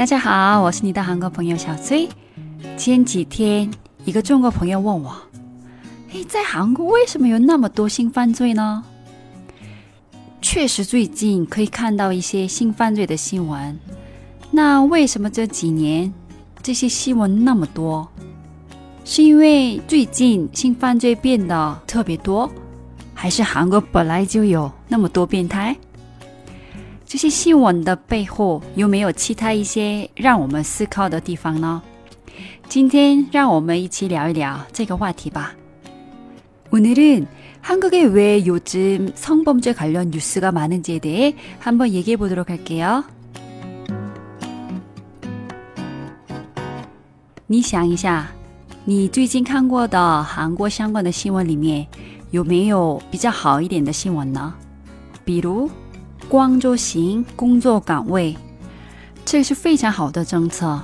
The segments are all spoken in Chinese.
大家好，我是你的韩国朋友小崔。前几天，一个中国朋友问我：“诶，在韩国为什么有那么多性犯罪呢？”确实，最近可以看到一些性犯罪的新闻。那为什么这几年这些新闻那么多？是因为最近性犯罪变得特别多，还是韩国本来就有那么多变态？这些新闻的背后有没有其他一些让我们思考的地方呢？今天让我们一起聊一聊这个话题吧。오늘은한국에왜요즘성범죄관련뉴스가많은지에대해한번얘기해보도록할게요你想一下，你最近看过的韩国相关的新闻里面有没有比较好一点的新闻呢？比如。 光州型工作岗位，这是非常好的政策。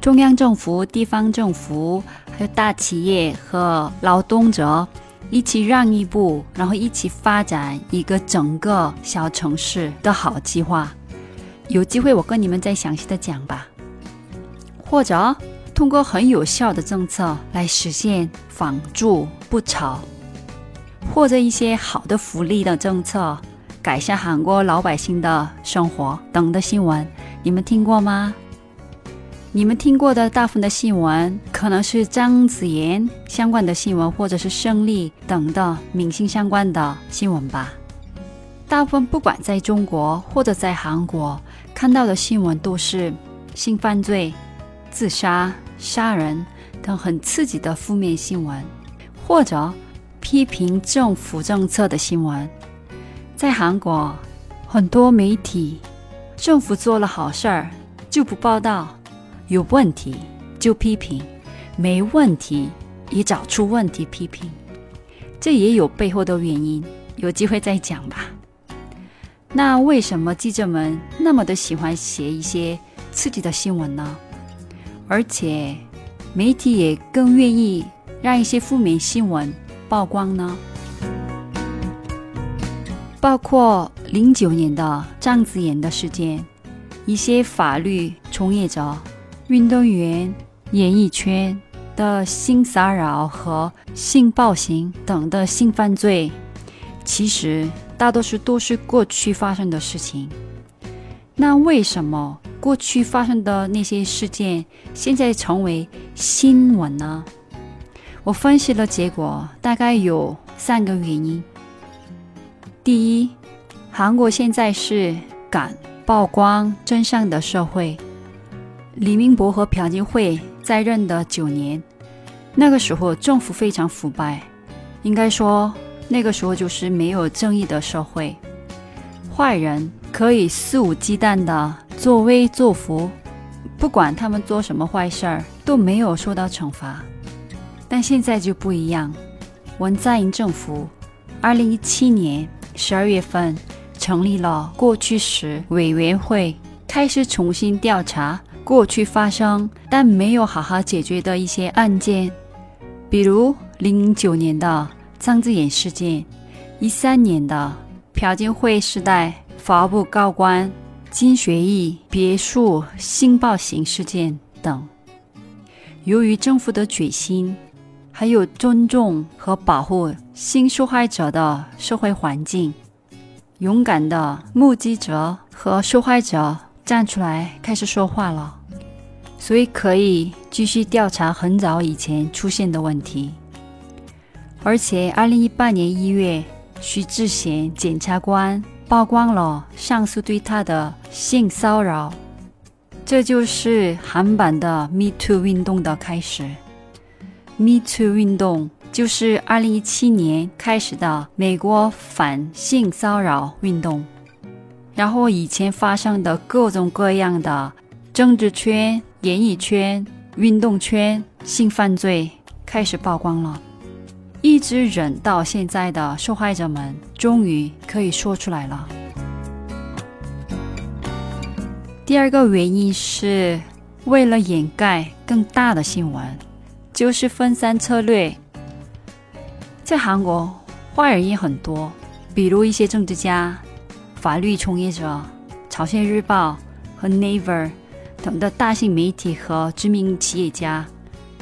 中央政府、地方政府，还有大企业和劳动者一起让一步，然后一起发展一个整个小城市的好计划。有机会我跟你们再详细的讲吧。或者通过很有效的政策来实现房住不炒，或者一些好的福利的政策。改善韩国老百姓的生活等的新闻，你们听过吗？你们听过的大部分的新闻，可能是张子妍相关的新闻，或者是胜利等的明星相关的新闻吧。大部分不管在中国或者在韩国看到的新闻，都是性犯罪、自杀、杀人等很刺激的负面新闻，或者批评政府政策的新闻。在韩国，很多媒体，政府做了好事儿就不报道，有问题就批评，没问题也找出问题批评，这也有背后的原因，有机会再讲吧。那为什么记者们那么的喜欢写一些刺激的新闻呢？而且媒体也更愿意让一些负面新闻曝光呢？包括零九年的张子妍的事件，一些法律从业者、运动员、演艺圈的性骚扰和性暴行等的性犯罪，其实大多数都是过去发生的事情。那为什么过去发生的那些事件现在成为新闻呢？我分析了结果，大概有三个原因。第一，韩国现在是敢曝光真相的社会。李明博和朴槿惠在任的九年，那个时候政府非常腐败，应该说那个时候就是没有正义的社会，坏人可以肆无忌惮的作威作福，不管他们做什么坏事儿都没有受到惩罚。但现在就不一样，文在寅政府，二零一七年。十二月份成立了过去时委员会，开始重新调查过去发生但没有好好解决的一些案件，比如零九年的张子妍事件，一三年的朴槿惠时代法务部高官金学义别墅性暴行事件等。由于政府的决心。还有尊重和保护性受害者的社会环境，勇敢的目击者和受害者站出来开始说话了，所以可以继续调查很早以前出现的问题。而且，二零一八年一月，徐志贤检察官曝光了上司对他的性骚扰，这就是韩版的 Me Too 运动的开始。Me Too 运动就是二零一七年开始的美国反性骚扰运动，然后以前发生的各种各样的政治圈、演艺圈、运动圈性犯罪开始曝光了，一直忍到现在的受害者们终于可以说出来了。第二个原因是为了掩盖更大的新闻。就是分散策略，在韩国坏人也很多，比如一些政治家、法律从业者、朝鲜日报和 Naver 等的大型媒体和知名企业家。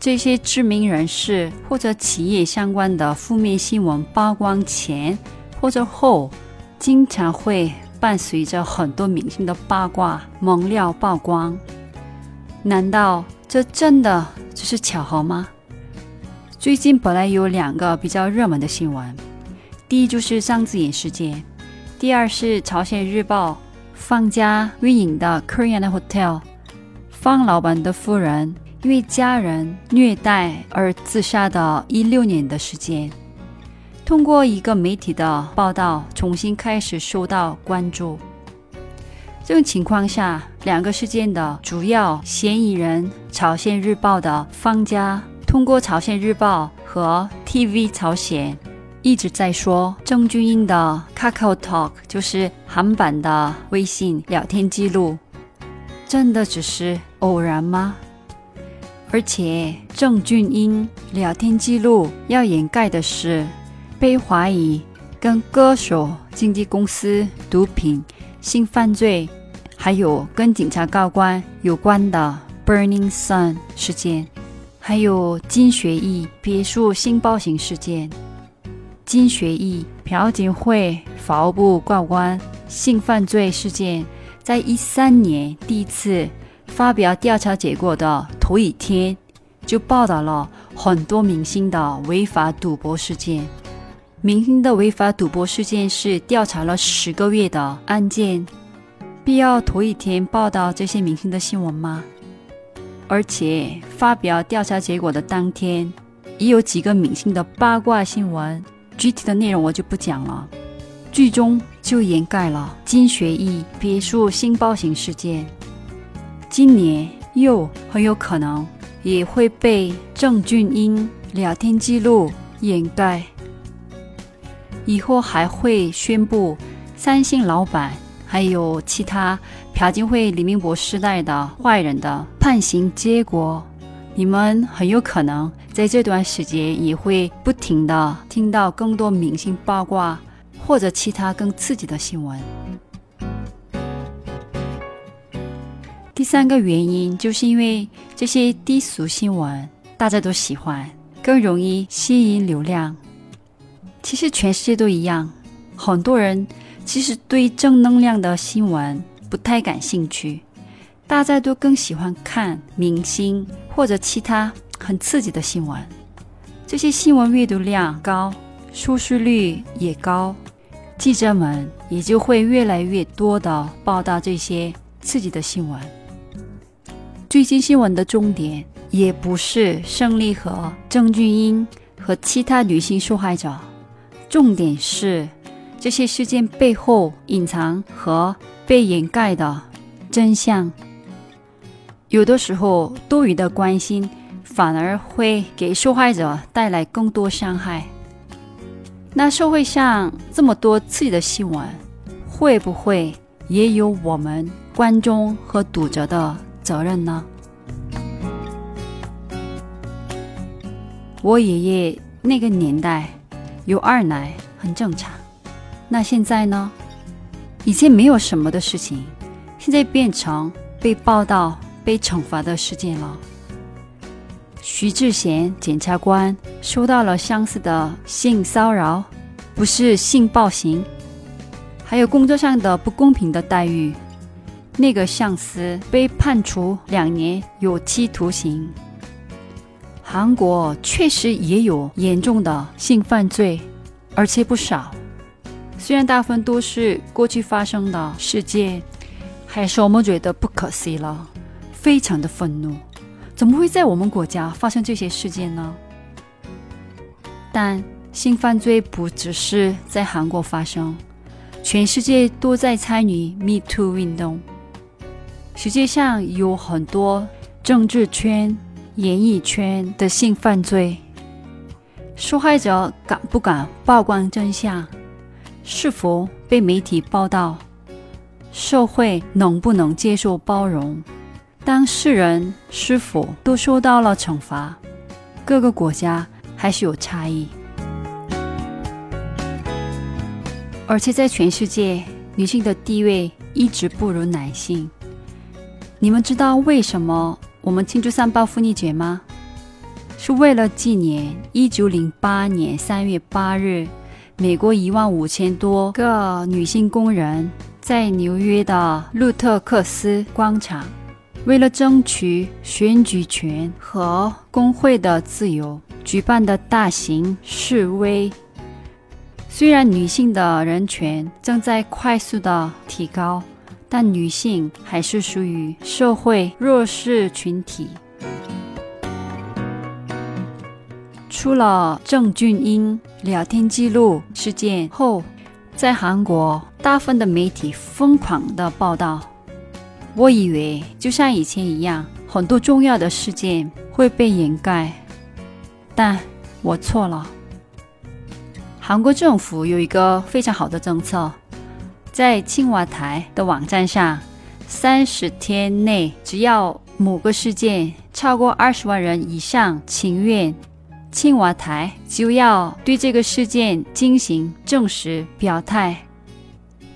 这些知名人士或者企业相关的负面新闻曝光前或者后，经常会伴随着很多明星的八卦猛料曝光。难道这真的这是巧合吗？最近本来有两个比较热门的新闻，第一就是张子妍事件，第二是朝鲜日报方家运营的 Korean Hotel 方老板的夫人因为家人虐待而自杀的一六年的事件，通过一个媒体的报道重新开始受到关注。这种情况下，两个事件的主要嫌疑人朝鲜日报的方家，通过朝鲜日报和 TV 朝鲜一直在说郑俊英的 Kakao Talk 就是韩版的微信聊天记录，真的只是偶然吗？而且郑俊英聊天记录要掩盖的是被怀疑跟歌手、经纪公司、毒品。性犯罪，还有跟警察高官有关的 Burning Sun 事件，还有金学义别墅性暴行事件，金学义朴槿惠法务部高官性犯罪事件，在一三年第一次发表调查结果的头一天，就报道了很多明星的违法赌博事件。明星的违法赌博事件是调查了十个月的案件，必要头一天报道这些明星的新闻吗？而且发表调查结果的当天，也有几个明星的八卦新闻，具体的内容我就不讲了。剧中就掩盖了金学义别墅性暴行事件，今年又很有可能也会被郑俊英聊天记录掩盖。以后还会宣布三星老板还有其他朴槿惠、李明博时代的坏人的判刑结果，你们很有可能在这段时间也会不停的听到更多明星八卦或者其他更刺激的新闻。第三个原因就是因为这些低俗新闻大家都喜欢，更容易吸引流量。其实全世界都一样，很多人其实对正能量的新闻不太感兴趣，大家都更喜欢看明星或者其他很刺激的新闻。这些新闻阅读量高，收视率也高，记者们也就会越来越多的报道这些刺激的新闻。最近新闻的重点也不是胜利和郑俊英和其他女性受害者。重点是这些事件背后隐藏和被掩盖的真相。有的时候，多余的关心反而会给受害者带来更多伤害。那社会上这么多刺激的新闻，会不会也有我们观众和读者的责任呢？我爷爷那个年代。有二奶很正常，那现在呢？以前没有什么的事情，现在变成被报道、被惩罚的事件了。徐志贤检察官收到了相似的性骚扰，不是性暴行，还有工作上的不公平的待遇，那个上司被判处两年有期徒刑。韩国确实也有严重的性犯罪，而且不少。虽然大部分都是过去发生的事件，还是我们觉得不可思议了，非常的愤怒。怎么会在我们国家发生这些事件呢？但性犯罪不只是在韩国发生，全世界都在参与 Me Too 运动。世界上有很多政治圈。演艺圈的性犯罪，受害者敢不敢曝光真相？是否被媒体报道？社会能不能接受包容？当事人是否都受到了惩罚？各个国家还是有差异，而且在全世界，女性的地位一直不如男性。你们知道为什么我们庆祝三八妇女节吗？是为了纪念一九零八年三月八日，美国一万五千多个女性工人在纽约的路特克斯广场，为了争取选举权和工会的自由，举办的大型示威。虽然女性的人权正在快速的提高，但女性还是属于社会弱势群体。出了郑俊英聊天记录事件后，在韩国大部分的媒体疯狂的报道。我以为就像以前一样，很多重要的事件会被掩盖，但我错了。韩国政府有一个非常好的政策，在青瓦台的网站上，三十天内只要某个事件超过二十万人以上情愿。青瓦台就要对这个事件进行正式表态。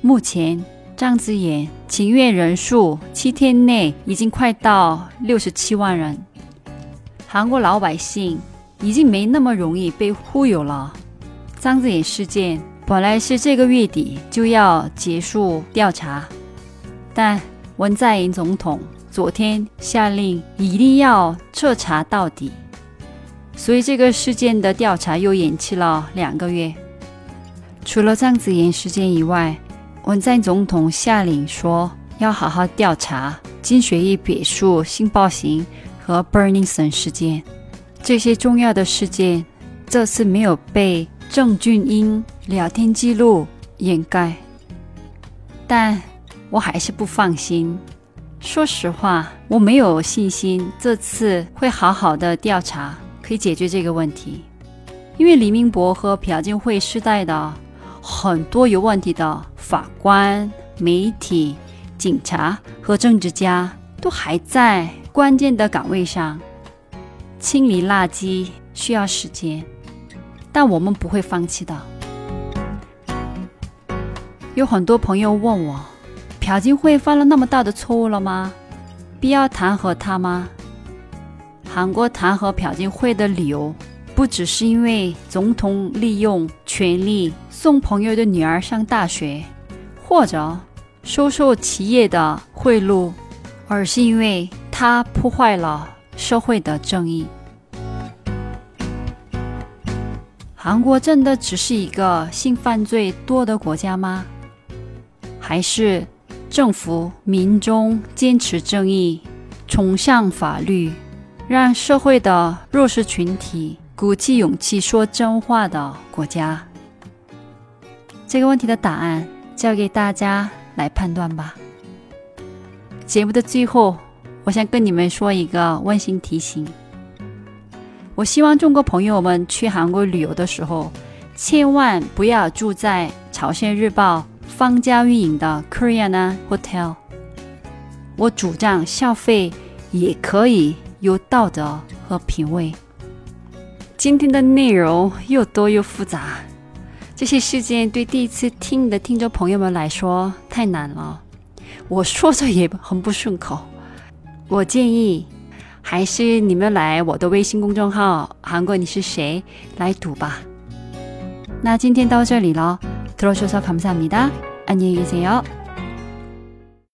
目前，张子妍请愿人数七天内已经快到六十七万人。韩国老百姓已经没那么容易被忽悠了。张子妍事件本来是这个月底就要结束调查，但文在寅总统昨天下令一定要彻查到底。所以这个事件的调查又延期了两个月。除了张子妍事件以外，文在总统下令说要好好调查金学义别墅性暴行和 Burning Sun 事件。这些重要的事件这次没有被郑俊英聊天记录掩盖，但我还是不放心。说实话，我没有信心这次会好好的调查。可以解决这个问题，因为李明博和朴槿惠时代的很多有问题的法官、媒体、警察和政治家都还在关键的岗位上，清理垃圾需要时间，但我们不会放弃的。有很多朋友问我，朴槿惠犯了那么大的错误了吗？必要弹劾他吗？韩国弹劾朴槿惠的理由，不只是因为总统利用权力送朋友的女儿上大学，或者收受企业的贿赂，而是因为他破坏了社会的正义。韩国真的只是一个性犯罪多的国家吗？还是政府、民众坚持正义，崇尚法律？让社会的弱势群体鼓起勇气说真话的国家，这个问题的答案交给大家来判断吧。节目的最后，我想跟你们说一个温馨提醒：我希望中国朋友们去韩国旅游的时候，千万不要住在朝鲜日报方家运营的 Korean Hotel。我主张消费也可以。有道德和品味。今天的内容又多又复杂，这些事件对第一次听的听众朋友们来说太难了，我说着也很不顺口。我建议还是你们来我的微信公众号“韩国你是谁”来读吧。那今天到这里了，들어주셔서감사합니다안녕히계세요